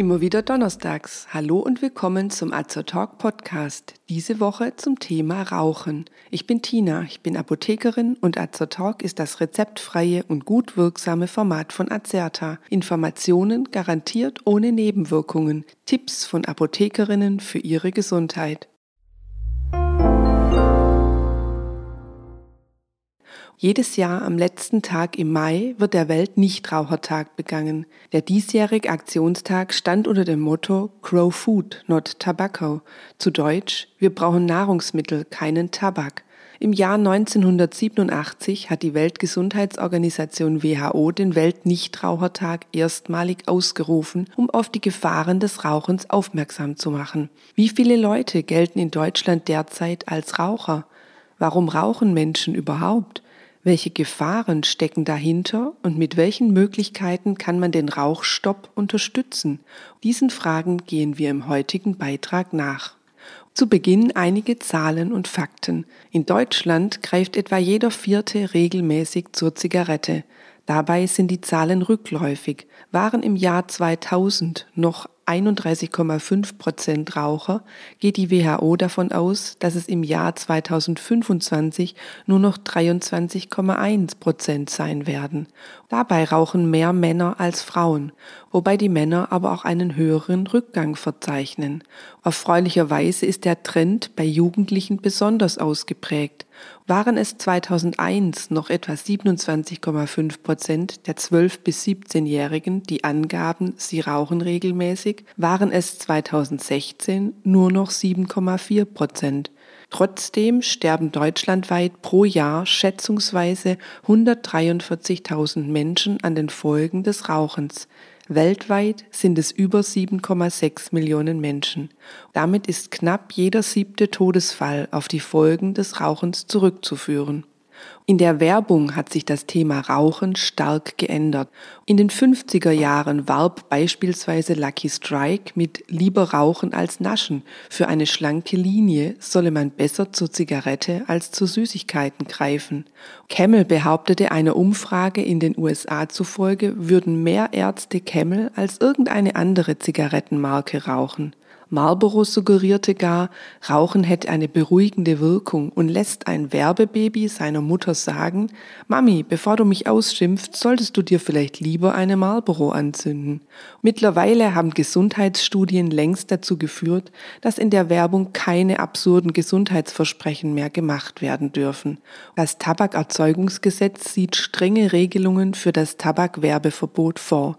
Immer wieder donnerstags. Hallo und willkommen zum Azer Talk Podcast. Diese Woche zum Thema Rauchen. Ich bin Tina, ich bin Apothekerin und Azer Talk ist das rezeptfreie und gut wirksame Format von Azerta. Informationen garantiert ohne Nebenwirkungen. Tipps von Apothekerinnen für ihre Gesundheit. Jedes Jahr am letzten Tag im Mai wird der Weltnichtrauchertag begangen. Der diesjährige Aktionstag stand unter dem Motto Grow Food, not Tobacco. Zu Deutsch, wir brauchen Nahrungsmittel, keinen Tabak. Im Jahr 1987 hat die Weltgesundheitsorganisation WHO den Weltnichtrauchertag erstmalig ausgerufen, um auf die Gefahren des Rauchens aufmerksam zu machen. Wie viele Leute gelten in Deutschland derzeit als Raucher? Warum rauchen Menschen überhaupt? Welche Gefahren stecken dahinter und mit welchen Möglichkeiten kann man den Rauchstopp unterstützen? Diesen Fragen gehen wir im heutigen Beitrag nach. Zu Beginn einige Zahlen und Fakten. In Deutschland greift etwa jeder Vierte regelmäßig zur Zigarette. Dabei sind die Zahlen rückläufig, waren im Jahr 2000 noch 31,5 Prozent Raucher geht die WHO davon aus, dass es im Jahr 2025 nur noch 23,1 Prozent sein werden. Dabei rauchen mehr Männer als Frauen, wobei die Männer aber auch einen höheren Rückgang verzeichnen. Erfreulicherweise ist der Trend bei Jugendlichen besonders ausgeprägt waren es 2001 noch etwa 27,5 Prozent der 12- bis 17-Jährigen, die angaben, sie rauchen regelmäßig, waren es 2016 nur noch 7,4 Prozent. Trotzdem sterben deutschlandweit pro Jahr schätzungsweise 143.000 Menschen an den Folgen des Rauchens. Weltweit sind es über 7,6 Millionen Menschen. Damit ist knapp jeder siebte Todesfall auf die Folgen des Rauchens zurückzuführen. In der Werbung hat sich das Thema Rauchen stark geändert. In den 50er Jahren warb beispielsweise Lucky Strike mit Lieber rauchen als naschen. Für eine schlanke Linie solle man besser zur Zigarette als zu Süßigkeiten greifen. Camel behauptete einer Umfrage in den USA zufolge, würden mehr Ärzte Camel als irgendeine andere Zigarettenmarke rauchen. Marlboro suggerierte gar, Rauchen hätte eine beruhigende Wirkung und lässt ein Werbebaby seiner Mutter sagen, Mami, bevor du mich ausschimpft, solltest du dir vielleicht lieber eine Marlboro anzünden. Mittlerweile haben Gesundheitsstudien längst dazu geführt, dass in der Werbung keine absurden Gesundheitsversprechen mehr gemacht werden dürfen. Das Tabakerzeugungsgesetz sieht strenge Regelungen für das Tabakwerbeverbot vor.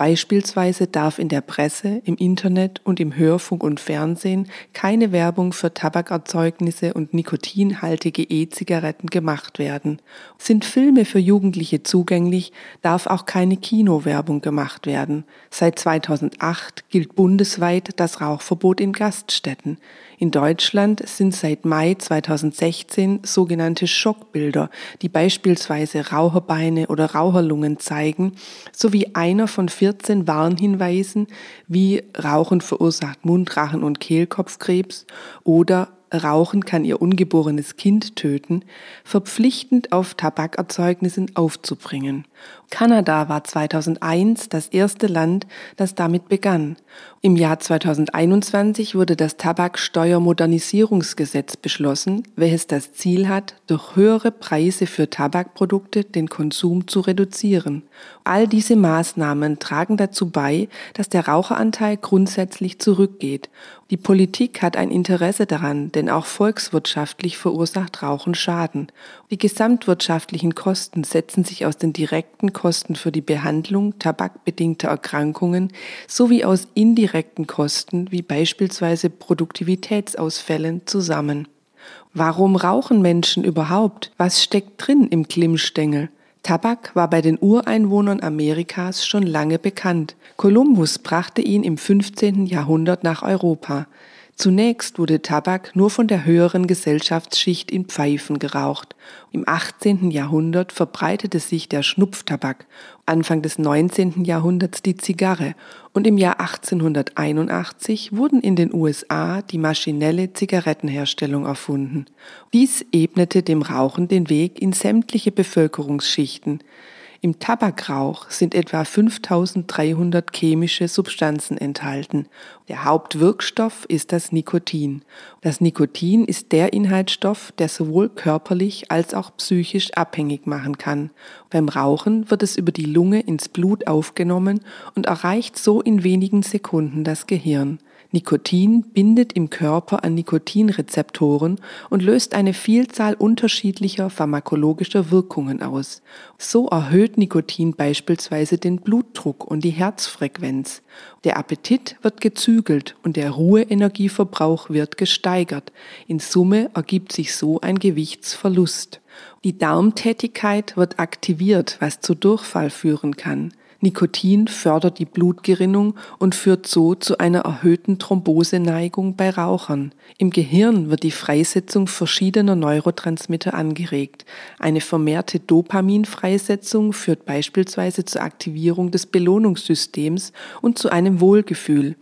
Beispielsweise darf in der Presse, im Internet und im Hörfunk und Fernsehen keine Werbung für Tabakerzeugnisse und nikotinhaltige E-Zigaretten gemacht werden. Sind Filme für Jugendliche zugänglich, darf auch keine Kinowerbung gemacht werden. Seit 2008 gilt bundesweit das Rauchverbot in Gaststätten. In Deutschland sind seit Mai 2016 sogenannte Schockbilder, die beispielsweise Raucherbeine oder Raucherlungen zeigen, sowie einer von 14 Warnhinweisen wie Rauchen verursacht Mund-, Rachen- und Kehlkopfkrebs oder Rauchen kann ihr ungeborenes Kind töten, verpflichtend auf Tabakerzeugnissen aufzubringen. Kanada war 2001 das erste Land, das damit begann. Im Jahr 2021 wurde das Tabaksteuermodernisierungsgesetz beschlossen, welches das Ziel hat, durch höhere Preise für Tabakprodukte den Konsum zu reduzieren. All diese Maßnahmen tragen dazu bei, dass der Raucheranteil grundsätzlich zurückgeht. Die Politik hat ein Interesse daran, denn auch volkswirtschaftlich verursacht Rauchen Schaden. Die gesamtwirtschaftlichen Kosten setzen sich aus den direkten Kosten für die Behandlung tabakbedingter Erkrankungen sowie aus indirekten Kosten wie beispielsweise Produktivitätsausfällen zusammen. Warum rauchen Menschen überhaupt? Was steckt drin im Klimmstängel? Tabak war bei den Ureinwohnern Amerikas schon lange bekannt. Kolumbus brachte ihn im 15. Jahrhundert nach Europa. Zunächst wurde Tabak nur von der höheren Gesellschaftsschicht in Pfeifen geraucht. Im 18. Jahrhundert verbreitete sich der Schnupftabak, Anfang des 19. Jahrhunderts die Zigarre und im Jahr 1881 wurden in den USA die maschinelle Zigarettenherstellung erfunden. Dies ebnete dem Rauchen den Weg in sämtliche Bevölkerungsschichten. Im Tabakrauch sind etwa 5300 chemische Substanzen enthalten. Der Hauptwirkstoff ist das Nikotin. Das Nikotin ist der Inhaltsstoff, der sowohl körperlich als auch psychisch abhängig machen kann. Beim Rauchen wird es über die Lunge ins Blut aufgenommen und erreicht so in wenigen Sekunden das Gehirn. Nikotin bindet im Körper an Nikotinrezeptoren und löst eine Vielzahl unterschiedlicher pharmakologischer Wirkungen aus. So erhöht Nikotin beispielsweise den Blutdruck und die Herzfrequenz. Der Appetit wird gezügelt und der Ruheenergieverbrauch wird gesteigert. In Summe ergibt sich so ein Gewichtsverlust. Die Darmtätigkeit wird aktiviert, was zu Durchfall führen kann. Nikotin fördert die Blutgerinnung und führt so zu einer erhöhten Thromboseneigung bei Rauchern. Im Gehirn wird die Freisetzung verschiedener Neurotransmitter angeregt. Eine vermehrte Dopaminfreisetzung führt beispielsweise zur Aktivierung des Belohnungssystems und zu einem Wohlgefühl.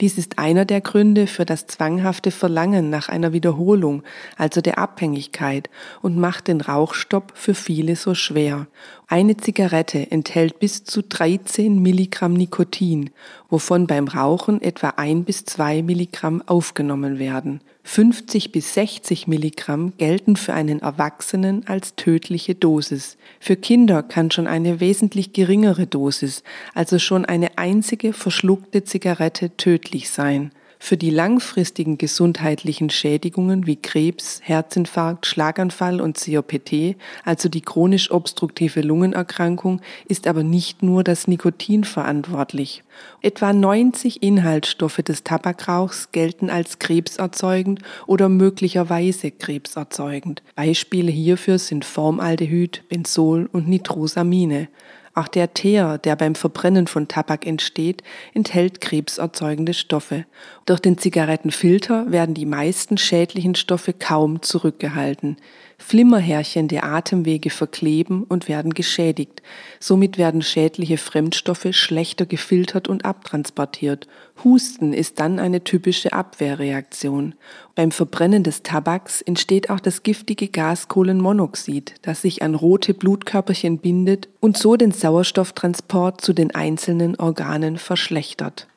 Dies ist einer der Gründe für das zwanghafte Verlangen nach einer Wiederholung, also der Abhängigkeit, und macht den Rauchstopp für viele so schwer. Eine Zigarette enthält bis zu 13 Milligramm Nikotin, wovon beim Rauchen etwa ein bis zwei Milligramm aufgenommen werden. 50 bis 60 Milligramm gelten für einen Erwachsenen als tödliche Dosis. Für Kinder kann schon eine wesentlich geringere Dosis, also schon eine einzige verschluckte Zigarette tödlich sein. Für die langfristigen gesundheitlichen Schädigungen wie Krebs, Herzinfarkt, Schlaganfall und COPT, also die chronisch obstruktive Lungenerkrankung, ist aber nicht nur das Nikotin verantwortlich. Etwa 90 Inhaltsstoffe des Tabakrauchs gelten als krebserzeugend oder möglicherweise krebserzeugend. Beispiele hierfür sind Formaldehyd, Benzol und Nitrosamine. Auch der Teer, der beim Verbrennen von Tabak entsteht, enthält krebserzeugende Stoffe. Durch den Zigarettenfilter werden die meisten schädlichen Stoffe kaum zurückgehalten. Flimmerhärchen der Atemwege verkleben und werden geschädigt. Somit werden schädliche Fremdstoffe schlechter gefiltert und abtransportiert. Husten ist dann eine typische Abwehrreaktion. Beim Verbrennen des Tabaks entsteht auch das giftige Gas Kohlenmonoxid, das sich an rote Blutkörperchen bindet und so den Sauerstofftransport zu den einzelnen Organen verschlechtert.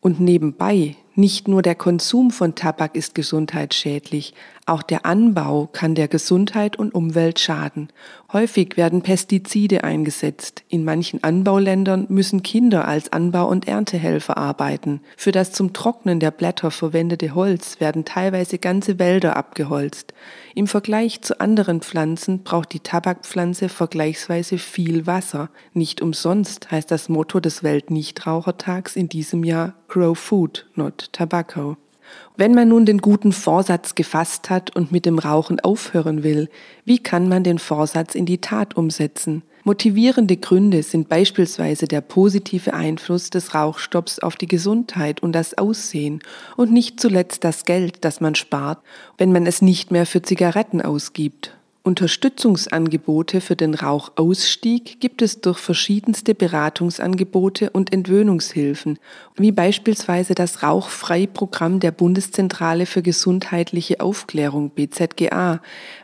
Und nebenbei, nicht nur der Konsum von Tabak ist gesundheitsschädlich, auch der Anbau kann der Gesundheit und Umwelt schaden. Häufig werden Pestizide eingesetzt. In manchen Anbauländern müssen Kinder als Anbau- und Erntehelfer arbeiten. Für das zum Trocknen der Blätter verwendete Holz werden teilweise ganze Wälder abgeholzt. Im Vergleich zu anderen Pflanzen braucht die Tabakpflanze vergleichsweise viel Wasser. Nicht umsonst heißt das Motto des Weltnichtrauchertags in diesem Jahr Grow Food, not Tobacco. Wenn man nun den guten Vorsatz gefasst hat und mit dem Rauchen aufhören will, wie kann man den Vorsatz in die Tat umsetzen? Motivierende Gründe sind beispielsweise der positive Einfluss des Rauchstopps auf die Gesundheit und das Aussehen und nicht zuletzt das Geld, das man spart, wenn man es nicht mehr für Zigaretten ausgibt. Unterstützungsangebote für den Rauchausstieg gibt es durch verschiedenste Beratungsangebote und Entwöhnungshilfen, wie beispielsweise das Rauchfrei-Programm der Bundeszentrale für gesundheitliche Aufklärung BZGA,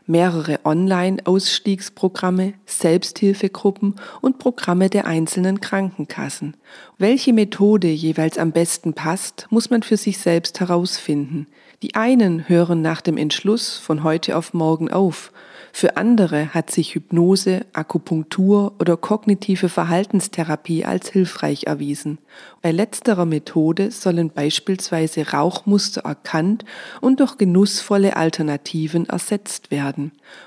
mehrere Online-Ausstiegsprogramme, Selbsthilfegruppen und Programme der einzelnen Krankenkassen. Welche Methode jeweils am besten passt, muss man für sich selbst herausfinden. Die einen hören nach dem Entschluss von heute auf morgen auf, für andere hat sich Hypnose, Akupunktur oder kognitive Verhaltenstherapie als hilfreich erwiesen. Bei letzterer Methode sollen beispielsweise Rauchmuster erkannt und durch genussvolle Alternativen ersetzt werden.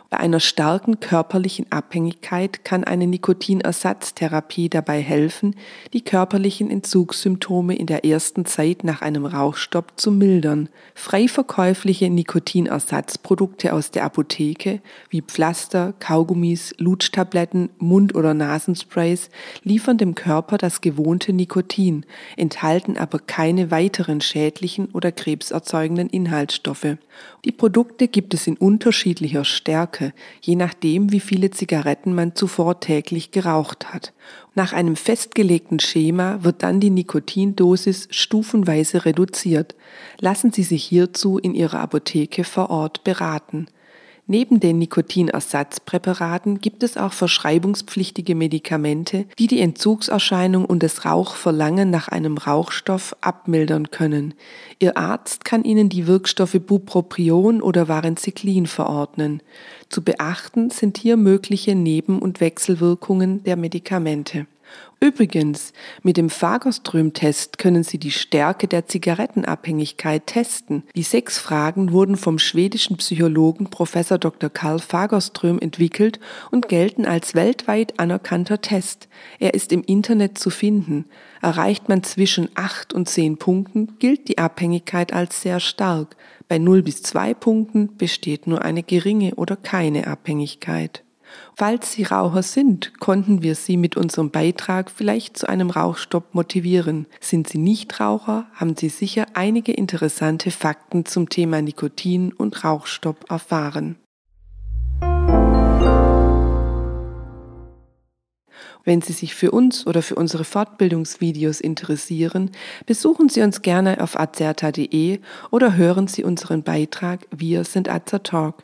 Bei einer starken körperlichen Abhängigkeit kann eine Nikotinersatztherapie dabei helfen, die körperlichen Entzugssymptome in der ersten Zeit nach einem Rauchstopp zu mildern. Frei verkäufliche Nikotinersatzprodukte aus der Apotheke wie Pflaster, Kaugummis, Lutschtabletten, Mund- oder Nasensprays liefern dem Körper das gewohnte Nikotin, enthalten aber keine weiteren schädlichen oder krebserzeugenden Inhaltsstoffe. Die Produkte gibt es in unterschiedlicher Stärke, je nachdem, wie viele Zigaretten man zuvor täglich geraucht hat. Nach einem festgelegten Schema wird dann die Nikotindosis stufenweise reduziert. Lassen Sie sich hierzu in Ihrer Apotheke vor Ort beraten. Neben den Nikotinersatzpräparaten gibt es auch verschreibungspflichtige Medikamente, die die Entzugserscheinung und das Rauchverlangen nach einem Rauchstoff abmildern können. Ihr Arzt kann Ihnen die Wirkstoffe Bupropion oder Vareniclin verordnen. Zu beachten sind hier mögliche Neben- und Wechselwirkungen der Medikamente. Übrigens, mit dem Fagerström-Test können Sie die Stärke der Zigarettenabhängigkeit testen. Die sechs Fragen wurden vom schwedischen Psychologen Professor Dr. Karl Fagerström entwickelt und gelten als weltweit anerkannter Test. Er ist im Internet zu finden. Erreicht man zwischen acht und zehn Punkten, gilt die Abhängigkeit als sehr stark. Bei 0 bis 2 Punkten besteht nur eine geringe oder keine Abhängigkeit. Falls Sie Raucher sind, konnten wir Sie mit unserem Beitrag vielleicht zu einem Rauchstopp motivieren. Sind Sie Nichtraucher, haben Sie sicher einige interessante Fakten zum Thema Nikotin und Rauchstopp erfahren. Wenn Sie sich für uns oder für unsere Fortbildungsvideos interessieren, besuchen Sie uns gerne auf azerta.de oder hören Sie unseren Beitrag Wir sind Azertalk.